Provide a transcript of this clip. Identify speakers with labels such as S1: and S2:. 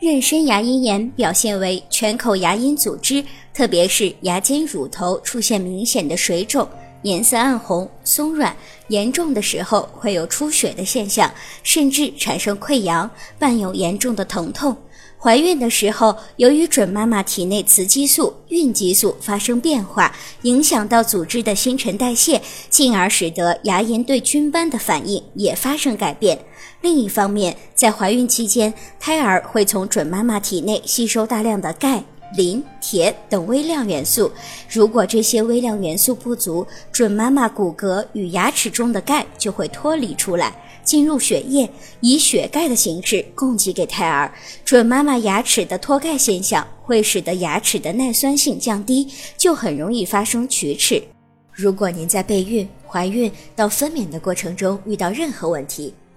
S1: 妊娠牙龈炎表现为全口牙龈组织，特别是牙尖乳头出现明显的水肿，颜色暗红、松软，严重的时候会有出血的现象，甚至产生溃疡，伴有严重的疼痛。怀孕的时候，由于准妈妈体内雌激素、孕激素发生变化，影响到组织的新陈代谢，进而使得牙龈对菌斑的反应也发生改变。另一方面，在怀孕期间，胎儿会从准妈妈体内吸收大量的钙、磷、铁等微量元素。如果这些微量元素不足，准妈妈骨骼与牙齿中的钙就会脱离出来。进入血液，以血钙的形式供给给胎儿。准妈妈牙齿的脱钙现象会使得牙齿的耐酸性降低，就很容易发生龋齿。如果您在备孕、怀孕到分娩的过程中遇到任何问题，